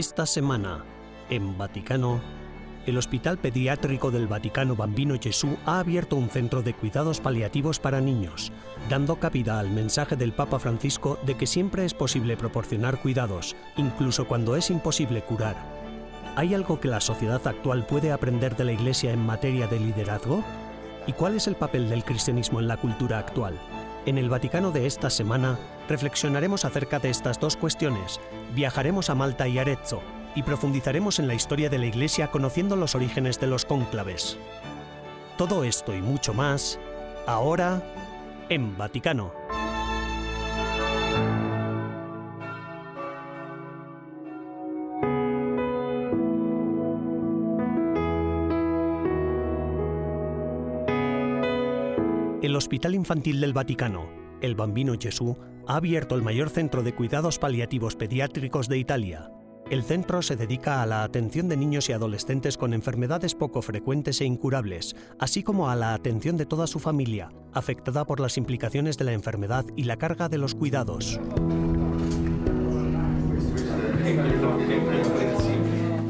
Esta semana, en Vaticano, el Hospital Pediátrico del Vaticano Bambino Gesù ha abierto un centro de cuidados paliativos para niños, dando cabida al mensaje del Papa Francisco de que siempre es posible proporcionar cuidados, incluso cuando es imposible curar. ¿Hay algo que la sociedad actual puede aprender de la Iglesia en materia de liderazgo? ¿Y cuál es el papel del cristianismo en la cultura actual? En el Vaticano de esta semana reflexionaremos acerca de estas dos cuestiones. Viajaremos a Malta y Arezzo y profundizaremos en la historia de la Iglesia conociendo los orígenes de los cónclaves. Todo esto y mucho más, ahora en Vaticano. Hospital Infantil del Vaticano, el Bambino Gesù, ha abierto el mayor centro de cuidados paliativos pediátricos de Italia. El centro se dedica a la atención de niños y adolescentes con enfermedades poco frecuentes e incurables, así como a la atención de toda su familia, afectada por las implicaciones de la enfermedad y la carga de los cuidados.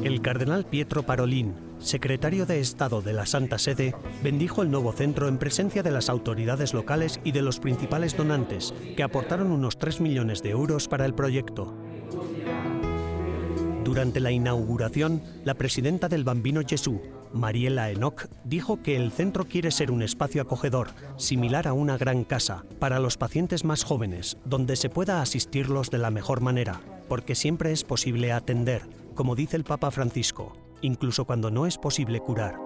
El cardenal Pietro Parolin, secretario de Estado de la Santa Sede, bendijo el nuevo centro en presencia de las autoridades locales y de los principales donantes, que aportaron unos 3 millones de euros para el proyecto. Durante la inauguración, la presidenta del Bambino Gesù, Mariela Enoch, dijo que el centro quiere ser un espacio acogedor, similar a una gran casa, para los pacientes más jóvenes, donde se pueda asistirlos de la mejor manera, porque siempre es posible atender, como dice el Papa Francisco, incluso cuando no es posible curar.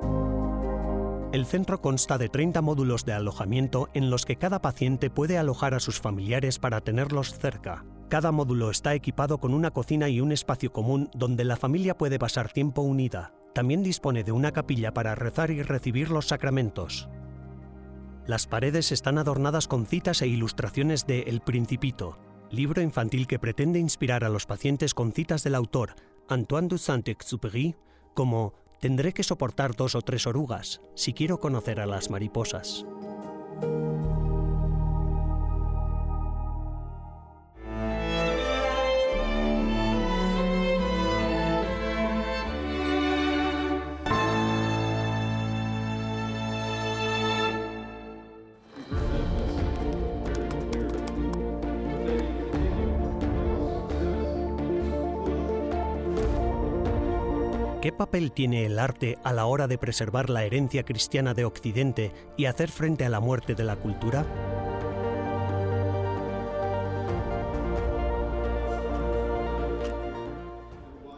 El centro consta de 30 módulos de alojamiento en los que cada paciente puede alojar a sus familiares para tenerlos cerca. Cada módulo está equipado con una cocina y un espacio común donde la familia puede pasar tiempo unida. También dispone de una capilla para rezar y recibir los sacramentos. Las paredes están adornadas con citas e ilustraciones de El Principito, libro infantil que pretende inspirar a los pacientes con citas del autor, Antoine de Saint-Exupéry, como Tendré que soportar dos o tres orugas si quiero conocer a las mariposas. Papel tiene el arte a la hora de preservar la herencia cristiana de Occidente y hacer frente a la muerte de la cultura?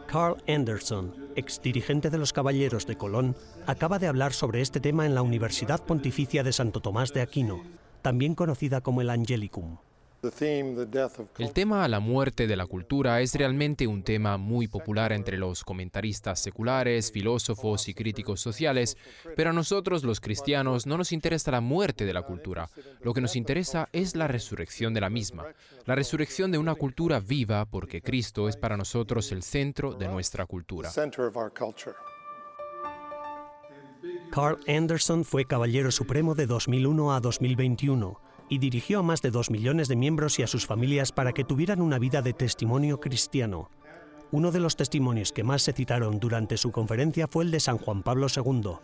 Carl Anderson, exdirigente de los Caballeros de Colón, acaba de hablar sobre este tema en la Universidad Pontificia de Santo Tomás de Aquino, también conocida como el Angelicum. El tema la muerte de la cultura es realmente un tema muy popular entre los comentaristas seculares, filósofos y críticos sociales, pero a nosotros los cristianos no nos interesa la muerte de la cultura, lo que nos interesa es la resurrección de la misma, la resurrección de una cultura viva porque Cristo es para nosotros el centro de nuestra cultura. Carl Anderson fue Caballero Supremo de 2001 a 2021 y dirigió a más de dos millones de miembros y a sus familias para que tuvieran una vida de testimonio cristiano. Uno de los testimonios que más se citaron durante su conferencia fue el de San Juan Pablo II.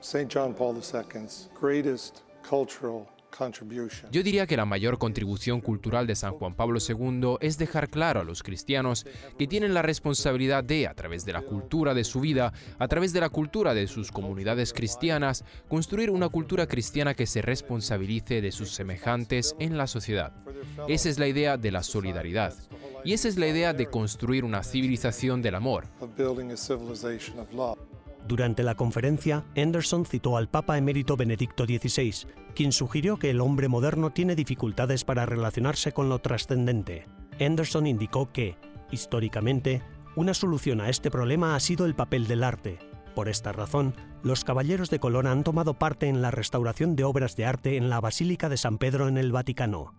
St. John Paul II's greatest cultural yo diría que la mayor contribución cultural de San Juan Pablo II es dejar claro a los cristianos que tienen la responsabilidad de, a través de la cultura de su vida, a través de la cultura de sus comunidades cristianas, construir una cultura cristiana que se responsabilice de sus semejantes en la sociedad. Esa es la idea de la solidaridad. Y esa es la idea de construir una civilización del amor. Durante la conferencia, Anderson citó al Papa emérito Benedicto XVI, quien sugirió que el hombre moderno tiene dificultades para relacionarse con lo trascendente. Anderson indicó que, históricamente, una solución a este problema ha sido el papel del arte. Por esta razón, los caballeros de Colón han tomado parte en la restauración de obras de arte en la Basílica de San Pedro en el Vaticano.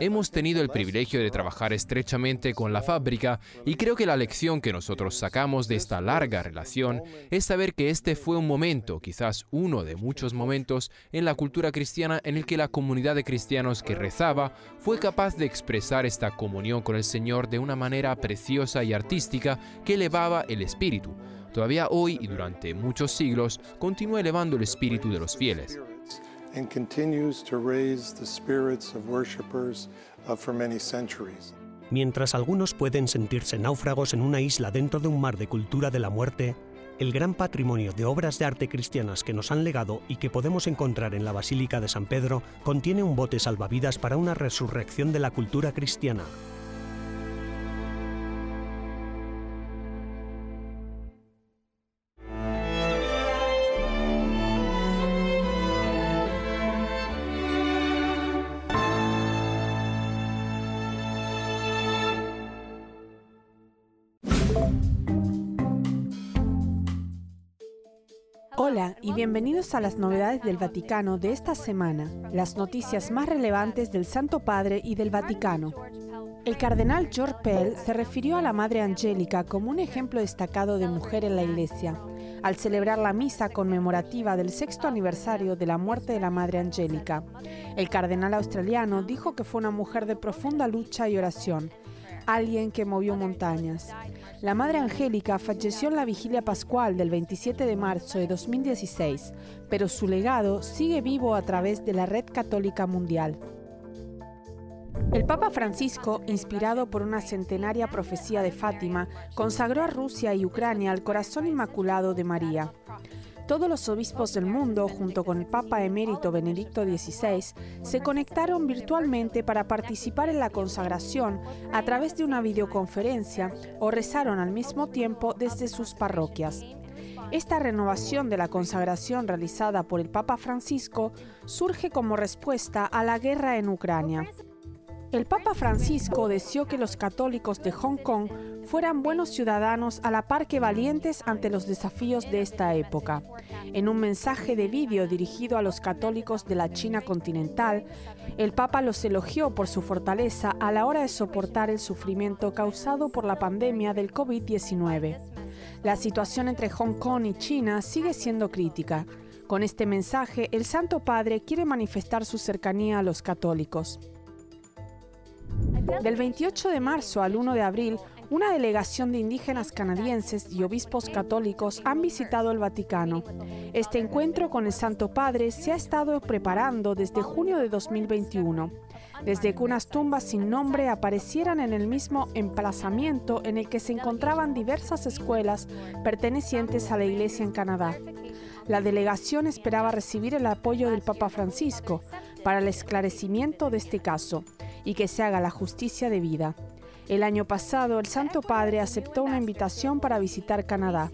Hemos tenido el privilegio de trabajar estrechamente con la fábrica y creo que la lección que nosotros sacamos de esta larga relación es saber que este fue un momento, quizás uno de muchos momentos, en la cultura cristiana en el que la comunidad de cristianos que rezaba fue capaz de expresar esta comunión con el Señor de una manera preciosa y artística que elevaba el espíritu. Todavía hoy y durante muchos siglos continúa elevando el espíritu de los fieles. And continues to raise the spirits of worshipers uh, for many centuries. Mientras algunos pueden sentirse náufragos en una isla dentro de un mar de cultura de la muerte, el gran patrimonio de obras de arte cristianas que nos han legado y que podemos encontrar en la Basílica de San Pedro contiene un bote salvavidas para una resurrección de la cultura cristiana. Hola y bienvenidos a las novedades del Vaticano de esta semana, las noticias más relevantes del Santo Padre y del Vaticano. El cardenal George Pell se refirió a la Madre Angélica como un ejemplo destacado de mujer en la Iglesia, al celebrar la misa conmemorativa del sexto aniversario de la muerte de la Madre Angélica. El cardenal australiano dijo que fue una mujer de profunda lucha y oración, alguien que movió montañas. La Madre Angélica falleció en la vigilia pascual del 27 de marzo de 2016, pero su legado sigue vivo a través de la Red Católica Mundial. El Papa Francisco, inspirado por una centenaria profecía de Fátima, consagró a Rusia y Ucrania al corazón inmaculado de María. Todos los obispos del mundo, junto con el Papa emérito Benedicto XVI, se conectaron virtualmente para participar en la consagración a través de una videoconferencia o rezaron al mismo tiempo desde sus parroquias. Esta renovación de la consagración realizada por el Papa Francisco surge como respuesta a la guerra en Ucrania. El Papa Francisco deseó que los católicos de Hong Kong fueran buenos ciudadanos a la par que valientes ante los desafíos de esta época. En un mensaje de vídeo dirigido a los católicos de la China continental, el Papa los elogió por su fortaleza a la hora de soportar el sufrimiento causado por la pandemia del COVID-19. La situación entre Hong Kong y China sigue siendo crítica. Con este mensaje, el Santo Padre quiere manifestar su cercanía a los católicos. Del 28 de marzo al 1 de abril, una delegación de indígenas canadienses y obispos católicos han visitado el Vaticano. Este encuentro con el Santo Padre se ha estado preparando desde junio de 2021, desde que unas tumbas sin nombre aparecieran en el mismo emplazamiento en el que se encontraban diversas escuelas pertenecientes a la Iglesia en Canadá. La delegación esperaba recibir el apoyo del Papa Francisco para el esclarecimiento de este caso y que se haga la justicia debida. El año pasado, el Santo Padre aceptó una invitación para visitar Canadá.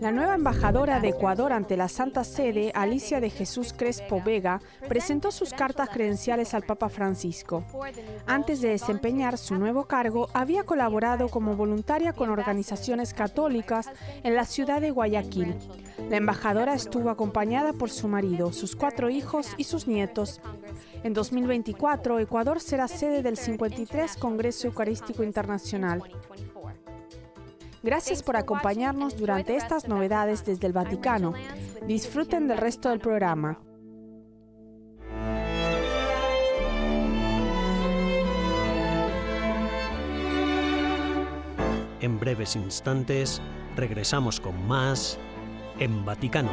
La nueva embajadora de Ecuador ante la Santa Sede, Alicia de Jesús Crespo Vega, presentó sus cartas credenciales al Papa Francisco. Antes de desempeñar su nuevo cargo, había colaborado como voluntaria con organizaciones católicas en la ciudad de Guayaquil. La embajadora estuvo acompañada por su marido, sus cuatro hijos y sus nietos. En 2024, Ecuador será sede del 53 Congreso Eucarístico Internacional. Gracias por acompañarnos durante estas novedades desde el Vaticano. Disfruten del resto del programa. En breves instantes regresamos con más en Vaticano.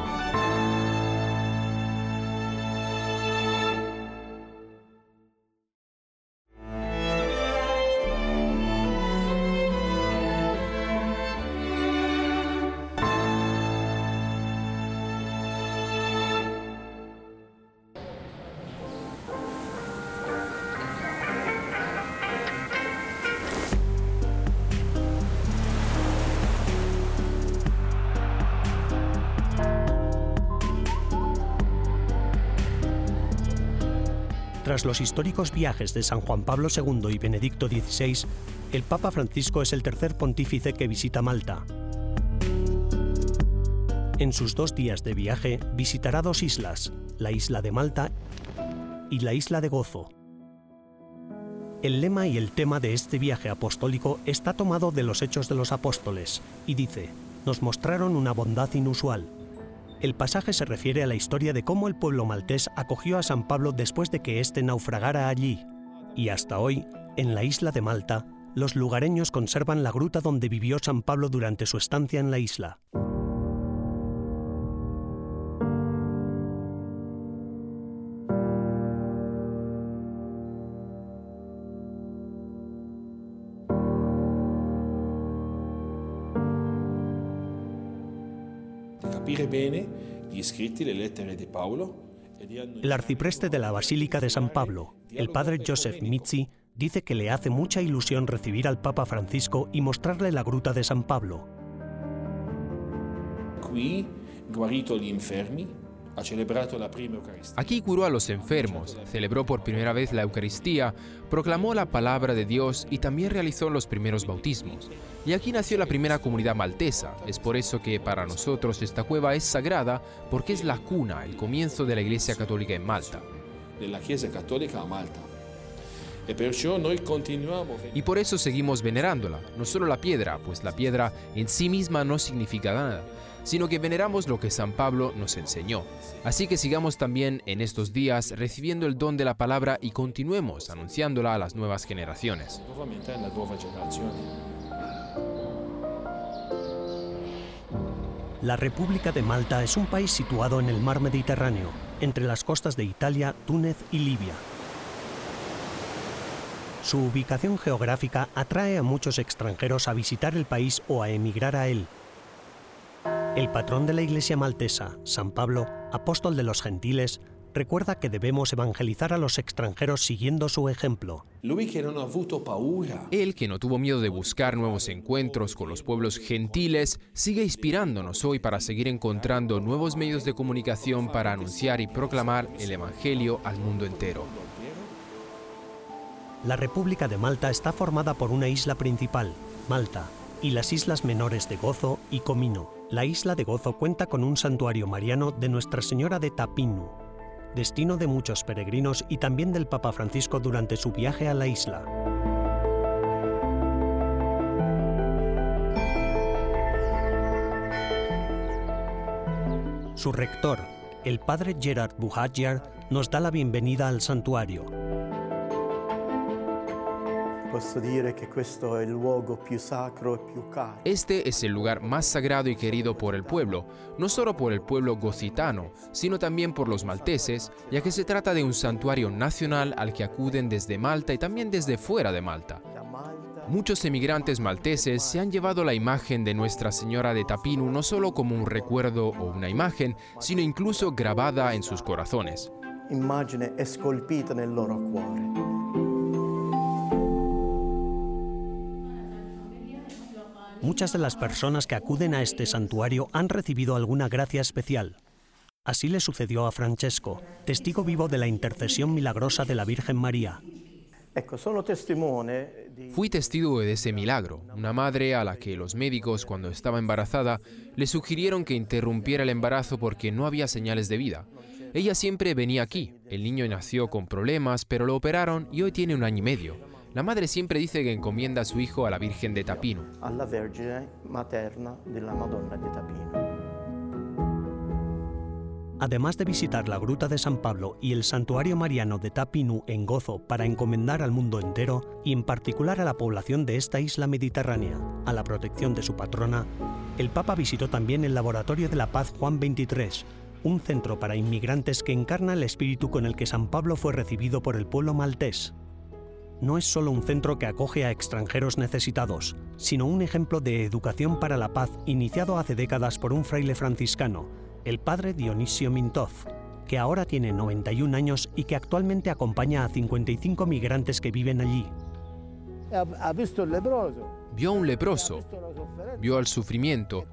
Tras los históricos viajes de San Juan Pablo II y Benedicto XVI, el Papa Francisco es el tercer pontífice que visita Malta. En sus dos días de viaje visitará dos islas, la isla de Malta y la isla de Gozo. El lema y el tema de este viaje apostólico está tomado de los Hechos de los Apóstoles y dice, nos mostraron una bondad inusual. El pasaje se refiere a la historia de cómo el pueblo maltés acogió a San Pablo después de que éste naufragara allí, y hasta hoy, en la isla de Malta, los lugareños conservan la gruta donde vivió San Pablo durante su estancia en la isla. El arcipreste de la Basílica de San Pablo, el padre Joseph Mizzi, dice que le hace mucha ilusión recibir al Papa Francisco y mostrarle la gruta de San Pablo. Aquí curó a los enfermos, celebró por primera vez la Eucaristía, proclamó la palabra de Dios y también realizó los primeros bautismos. Y aquí nació la primera comunidad maltesa. Es por eso que para nosotros esta cueva es sagrada porque es la cuna, el comienzo de la Iglesia Católica en Malta. De la Iglesia Católica a Malta. Y por eso seguimos venerándola, no solo la piedra, pues la piedra en sí misma no significa nada, sino que veneramos lo que San Pablo nos enseñó. Así que sigamos también en estos días recibiendo el don de la palabra y continuemos anunciándola a las nuevas generaciones. La República de Malta es un país situado en el mar Mediterráneo, entre las costas de Italia, Túnez y Libia. Su ubicación geográfica atrae a muchos extranjeros a visitar el país o a emigrar a él. El patrón de la Iglesia maltesa, San Pablo, apóstol de los gentiles, recuerda que debemos evangelizar a los extranjeros siguiendo su ejemplo. Él, que no tuvo miedo de buscar nuevos encuentros con los pueblos gentiles, sigue inspirándonos hoy para seguir encontrando nuevos medios de comunicación para anunciar y proclamar el Evangelio al mundo entero. La República de Malta está formada por una isla principal, Malta, y las islas menores de Gozo y Comino. La isla de Gozo cuenta con un santuario mariano de Nuestra Señora de Tapinu, destino de muchos peregrinos y también del Papa Francisco durante su viaje a la isla. Su rector, el padre Gerard Buhadjar, nos da la bienvenida al santuario. Este es el lugar más sagrado y querido por el pueblo, no solo por el pueblo gocitano, sino también por los malteses, ya que se trata de un santuario nacional al que acuden desde Malta y también desde fuera de Malta. Muchos emigrantes malteses se han llevado la imagen de Nuestra Señora de Tapinu no solo como un recuerdo o una imagen, sino incluso grabada en sus corazones. Escolpita nel loro cuore. Muchas de las personas que acuden a este santuario han recibido alguna gracia especial. Así le sucedió a Francesco, testigo vivo de la intercesión milagrosa de la Virgen María. Fui testigo de ese milagro, una madre a la que los médicos cuando estaba embarazada le sugirieron que interrumpiera el embarazo porque no había señales de vida. Ella siempre venía aquí, el niño nació con problemas, pero lo operaron y hoy tiene un año y medio. La madre siempre dice que encomienda a su hijo a la Virgen de Tapino. A la Vergine materna de la Madonna de Tapino. Además de visitar la Gruta de San Pablo y el Santuario Mariano de Tapinu en Gozo para encomendar al mundo entero y en particular a la población de esta isla mediterránea, a la protección de su patrona, el Papa visitó también el Laboratorio de la Paz Juan XXIII, un centro para inmigrantes que encarna el espíritu con el que San Pablo fue recibido por el pueblo maltés no es solo un centro que acoge a extranjeros necesitados, sino un ejemplo de educación para la paz iniciado hace décadas por un fraile franciscano, el padre Dionisio Mintoz, que ahora tiene 91 años y que actualmente acompaña a 55 migrantes que viven allí. Ha visto el leproso vio a un leproso, vio al sufrimiento,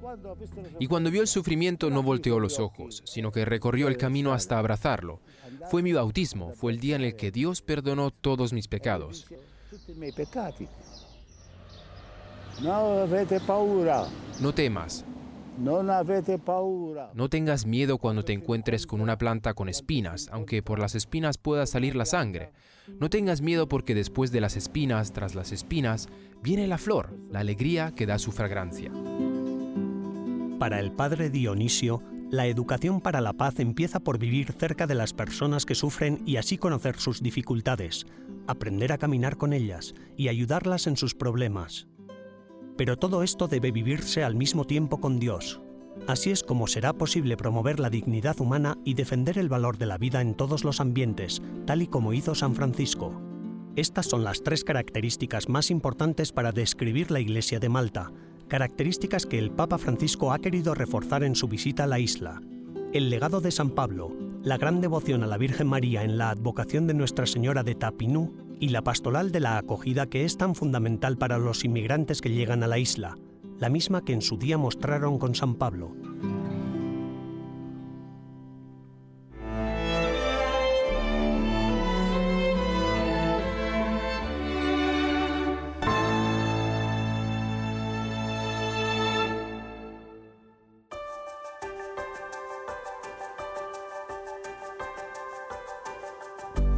y cuando vio el sufrimiento no volteó los ojos, sino que recorrió el camino hasta abrazarlo. Fue mi bautismo, fue el día en el que Dios perdonó todos mis pecados. No temas. No tengas miedo cuando te encuentres con una planta con espinas, aunque por las espinas pueda salir la sangre. No tengas miedo porque después de las espinas, tras las espinas, viene la flor, la alegría que da su fragancia. Para el padre Dionisio, la educación para la paz empieza por vivir cerca de las personas que sufren y así conocer sus dificultades, aprender a caminar con ellas y ayudarlas en sus problemas. Pero todo esto debe vivirse al mismo tiempo con Dios. Así es como será posible promover la dignidad humana y defender el valor de la vida en todos los ambientes, tal y como hizo San Francisco. Estas son las tres características más importantes para describir la Iglesia de Malta, características que el Papa Francisco ha querido reforzar en su visita a la isla. El legado de San Pablo, la gran devoción a la Virgen María en la advocación de Nuestra Señora de Tapinú y la pastoral de la acogida que es tan fundamental para los inmigrantes que llegan a la isla, la misma que en su día mostraron con San Pablo.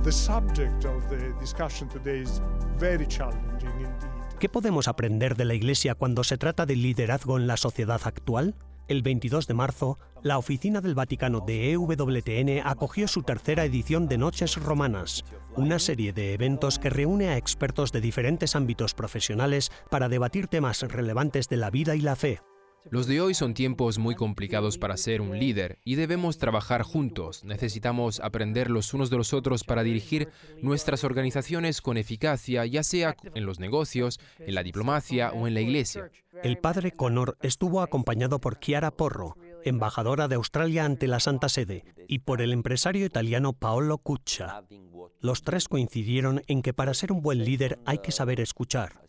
The subject of the discussion today is very challenging indeed. ¿Qué podemos aprender de la Iglesia cuando se trata del liderazgo en la sociedad actual? El 22 de marzo, la oficina del Vaticano de EWTN acogió su tercera edición de Noches Romanas, una serie de eventos que reúne a expertos de diferentes ámbitos profesionales para debatir temas relevantes de la vida y la fe. Los de hoy son tiempos muy complicados para ser un líder y debemos trabajar juntos. Necesitamos aprender los unos de los otros para dirigir nuestras organizaciones con eficacia, ya sea en los negocios, en la diplomacia o en la iglesia. El padre Connor estuvo acompañado por Chiara Porro, embajadora de Australia ante la Santa Sede, y por el empresario italiano Paolo Cuccia. Los tres coincidieron en que para ser un buen líder hay que saber escuchar.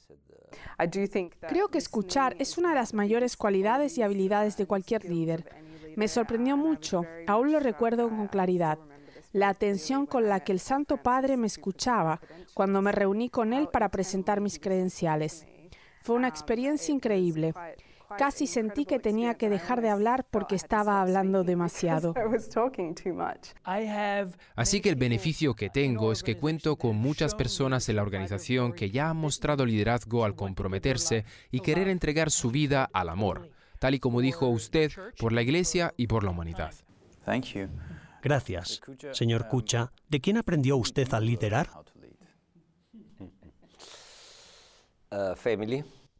Creo que escuchar es una de las mayores cualidades y habilidades de cualquier líder. Me sorprendió mucho, aún lo recuerdo con claridad, la atención con la que el Santo Padre me escuchaba cuando me reuní con él para presentar mis credenciales. Fue una experiencia increíble. Casi sentí que tenía que dejar de hablar porque estaba hablando demasiado. Así que el beneficio que tengo es que cuento con muchas personas en la organización que ya han mostrado liderazgo al comprometerse y querer entregar su vida al amor, tal y como dijo usted, por la Iglesia y por la humanidad. Gracias. Señor Cucha, ¿de quién aprendió usted a liderar?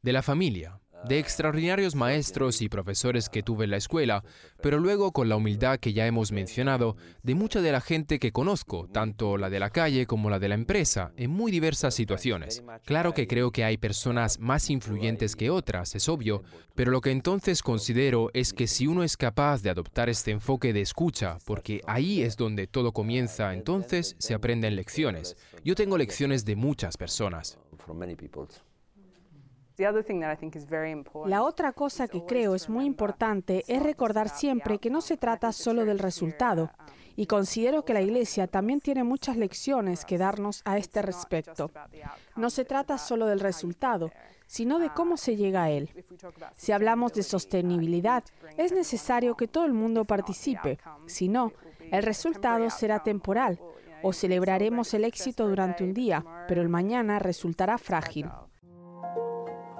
De la familia de extraordinarios maestros y profesores que tuve en la escuela, pero luego con la humildad que ya hemos mencionado, de mucha de la gente que conozco, tanto la de la calle como la de la empresa, en muy diversas situaciones. Claro que creo que hay personas más influyentes que otras, es obvio, pero lo que entonces considero es que si uno es capaz de adoptar este enfoque de escucha, porque ahí es donde todo comienza, entonces se aprenden lecciones. Yo tengo lecciones de muchas personas. La otra cosa que creo es muy importante es recordar siempre que no se trata solo del resultado. Y considero que la Iglesia también tiene muchas lecciones que darnos a este respecto. No se trata solo del resultado, sino de cómo se llega a él. Si hablamos de sostenibilidad, es necesario que todo el mundo participe. Si no, el resultado será temporal o celebraremos el éxito durante un día, pero el mañana resultará frágil.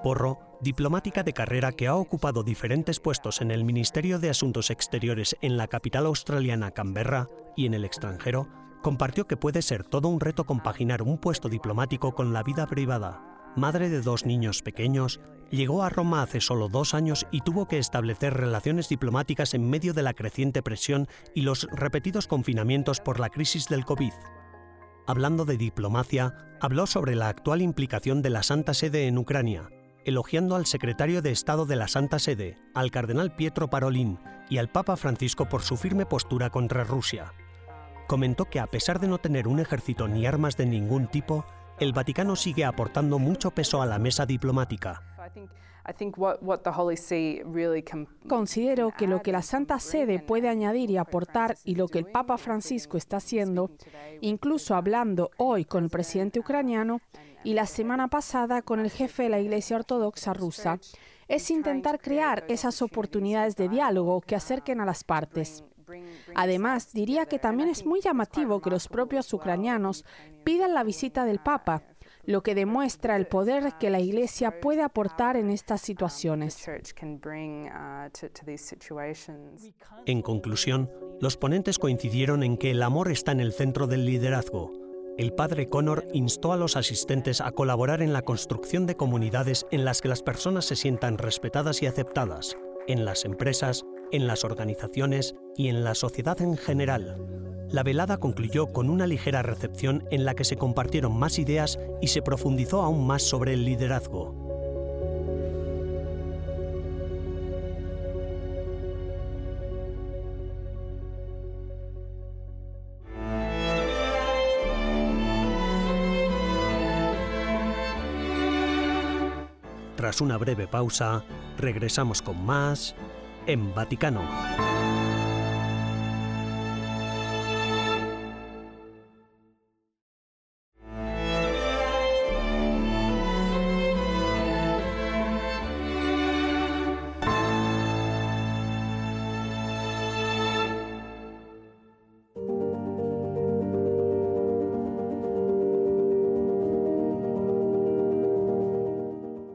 Porro, diplomática de carrera que ha ocupado diferentes puestos en el Ministerio de Asuntos Exteriores en la capital australiana Canberra y en el extranjero, compartió que puede ser todo un reto compaginar un puesto diplomático con la vida privada. Madre de dos niños pequeños, llegó a Roma hace solo dos años y tuvo que establecer relaciones diplomáticas en medio de la creciente presión y los repetidos confinamientos por la crisis del COVID. Hablando de diplomacia, habló sobre la actual implicación de la Santa Sede en Ucrania, elogiando al secretario de Estado de la Santa Sede, al cardenal Pietro Parolin y al Papa Francisco por su firme postura contra Rusia. Comentó que a pesar de no tener un ejército ni armas de ningún tipo, el Vaticano sigue aportando mucho peso a la mesa diplomática. Considero que lo que la Santa Sede puede añadir y aportar y lo que el Papa Francisco está haciendo, incluso hablando hoy con el presidente ucraniano y la semana pasada con el jefe de la Iglesia Ortodoxa rusa, es intentar crear esas oportunidades de diálogo que acerquen a las partes. Además, diría que también es muy llamativo que los propios ucranianos pidan la visita del Papa, lo que demuestra el poder que la Iglesia puede aportar en estas situaciones. En conclusión, los ponentes coincidieron en que el amor está en el centro del liderazgo. El padre Connor instó a los asistentes a colaborar en la construcción de comunidades en las que las personas se sientan respetadas y aceptadas, en las empresas, en las organizaciones y en la sociedad en general. La velada concluyó con una ligera recepción en la que se compartieron más ideas y se profundizó aún más sobre el liderazgo. Tras una breve pausa, regresamos con más en Vaticano.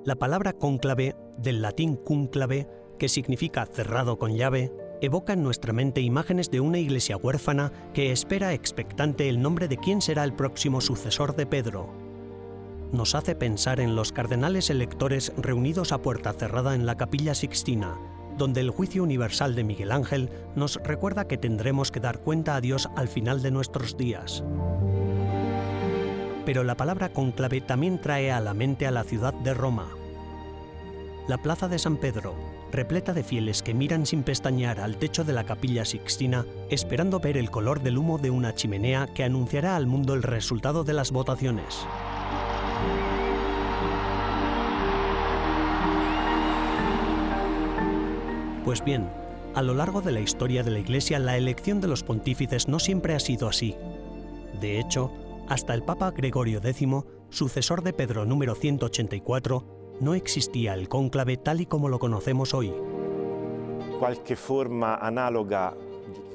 La palabra cónclave, del latín cúnclave, que significa cerrado con llave, evoca en nuestra mente imágenes de una iglesia huérfana que espera expectante el nombre de quién será el próximo sucesor de Pedro. Nos hace pensar en los cardenales electores reunidos a puerta cerrada en la capilla sixtina, donde el juicio universal de Miguel Ángel nos recuerda que tendremos que dar cuenta a Dios al final de nuestros días. Pero la palabra cónclave también trae a la mente a la ciudad de Roma, la plaza de San Pedro, repleta de fieles que miran sin pestañear al techo de la capilla sixtina, esperando ver el color del humo de una chimenea que anunciará al mundo el resultado de las votaciones. Pues bien, a lo largo de la historia de la Iglesia la elección de los pontífices no siempre ha sido así. De hecho, hasta el Papa Gregorio X, sucesor de Pedro número 184, no existía el cónclave tal y como lo conocemos hoy. forma análoga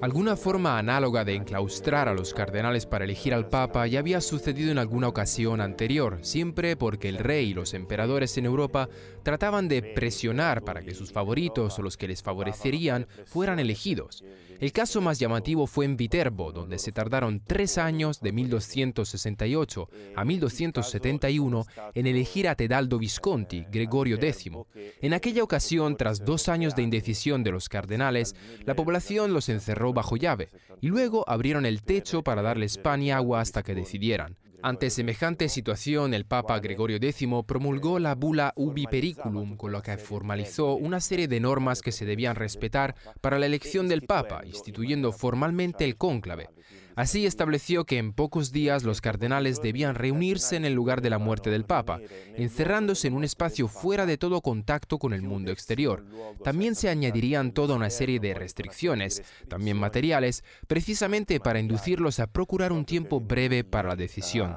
Alguna forma análoga de enclaustrar a los cardenales para elegir al Papa ya había sucedido en alguna ocasión anterior, siempre porque el rey y los emperadores en Europa trataban de presionar para que sus favoritos o los que les favorecerían fueran elegidos. El caso más llamativo fue en Viterbo, donde se tardaron tres años de 1268 a 1271 en elegir a Tedaldo Visconti, Gregorio X. En aquella ocasión, tras dos años de indecisión de los cardenales, la población los encerró bajo llave y luego abrieron el techo para darles pan y agua hasta que decidieran. Ante semejante situación, el Papa Gregorio X promulgó la bula Ubi Periculum, con la que formalizó una serie de normas que se debían respetar para la elección del Papa, instituyendo formalmente el cónclave. Así estableció que en pocos días los cardenales debían reunirse en el lugar de la muerte del Papa, encerrándose en un espacio fuera de todo contacto con el mundo exterior. También se añadirían toda una serie de restricciones, también materiales, precisamente para inducirlos a procurar un tiempo breve para la decisión.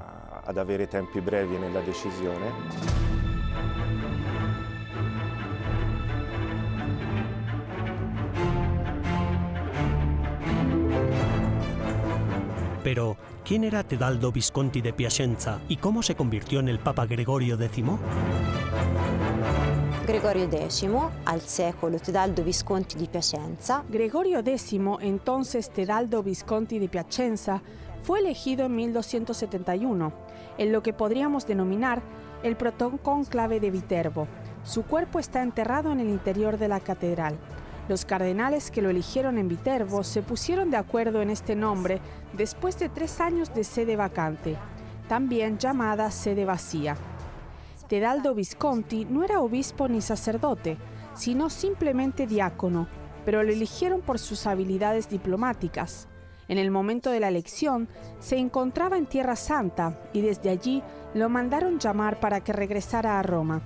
Pero, ¿quién era Tedaldo Visconti de Piacenza y cómo se convirtió en el Papa Gregorio X? Gregorio X, al secolo Tedaldo Visconti di Piacenza. Gregorio X, entonces Tedaldo Visconti de Piacenza, fue elegido en 1271, en lo que podríamos denominar el protoncónclave de Viterbo. Su cuerpo está enterrado en el interior de la catedral. Los cardenales que lo eligieron en Viterbo se pusieron de acuerdo en este nombre después de tres años de sede vacante, también llamada sede vacía. Tedaldo Visconti no era obispo ni sacerdote, sino simplemente diácono, pero lo eligieron por sus habilidades diplomáticas. En el momento de la elección, se encontraba en Tierra Santa y desde allí lo mandaron llamar para que regresara a Roma.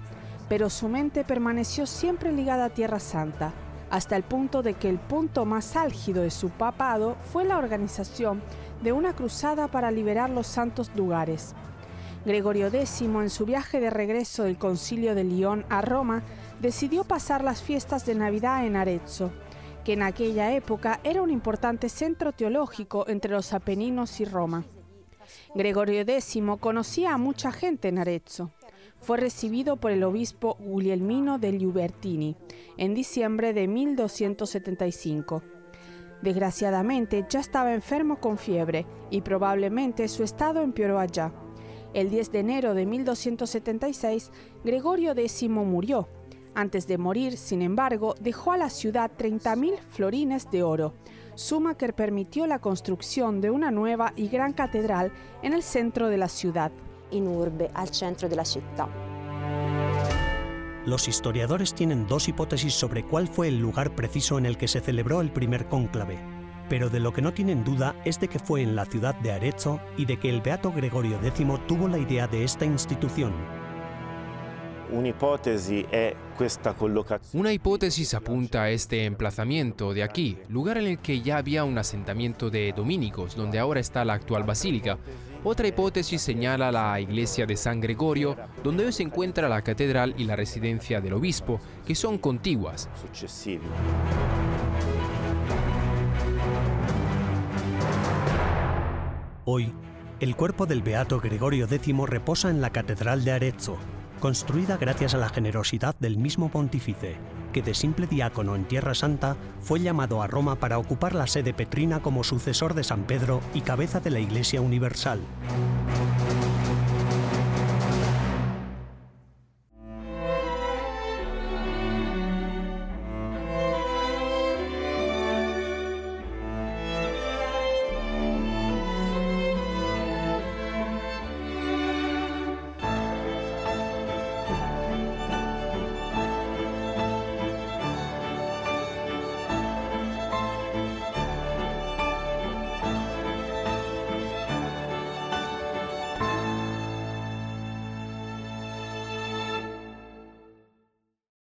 pero su mente permaneció siempre ligada a Tierra Santa, hasta el punto de que el punto más álgido de su papado fue la organización de una cruzada para liberar los santos lugares. Gregorio X, en su viaje de regreso del concilio de Lyon a Roma, decidió pasar las fiestas de Navidad en Arezzo, que en aquella época era un importante centro teológico entre los Apeninos y Roma. Gregorio X conocía a mucha gente en Arezzo. Fue recibido por el obispo Guglielmino degli Ubertini en diciembre de 1275. Desgraciadamente ya estaba enfermo con fiebre y probablemente su estado empeoró allá. El 10 de enero de 1276, Gregorio X murió. Antes de morir, sin embargo, dejó a la ciudad 30.000 florines de oro, suma que permitió la construcción de una nueva y gran catedral en el centro de la ciudad. In urbe, al centro de la ciudad. Los historiadores tienen dos hipótesis sobre cuál fue el lugar preciso en el que se celebró el primer cónclave, pero de lo que no tienen duda es de que fue en la ciudad de Arezzo y de que el beato Gregorio X tuvo la idea de esta institución. Una hipótesis apunta a este emplazamiento de aquí, lugar en el que ya había un asentamiento de dominicos, donde ahora está la actual basílica. Otra hipótesis señala la iglesia de San Gregorio, donde hoy se encuentra la catedral y la residencia del obispo, que son contiguas. Hoy, el cuerpo del beato Gregorio X reposa en la Catedral de Arezzo, construida gracias a la generosidad del mismo pontífice, que de simple diácono en Tierra Santa fue llamado a Roma para ocupar la sede petrina como sucesor de San Pedro y cabeza de la Iglesia Universal.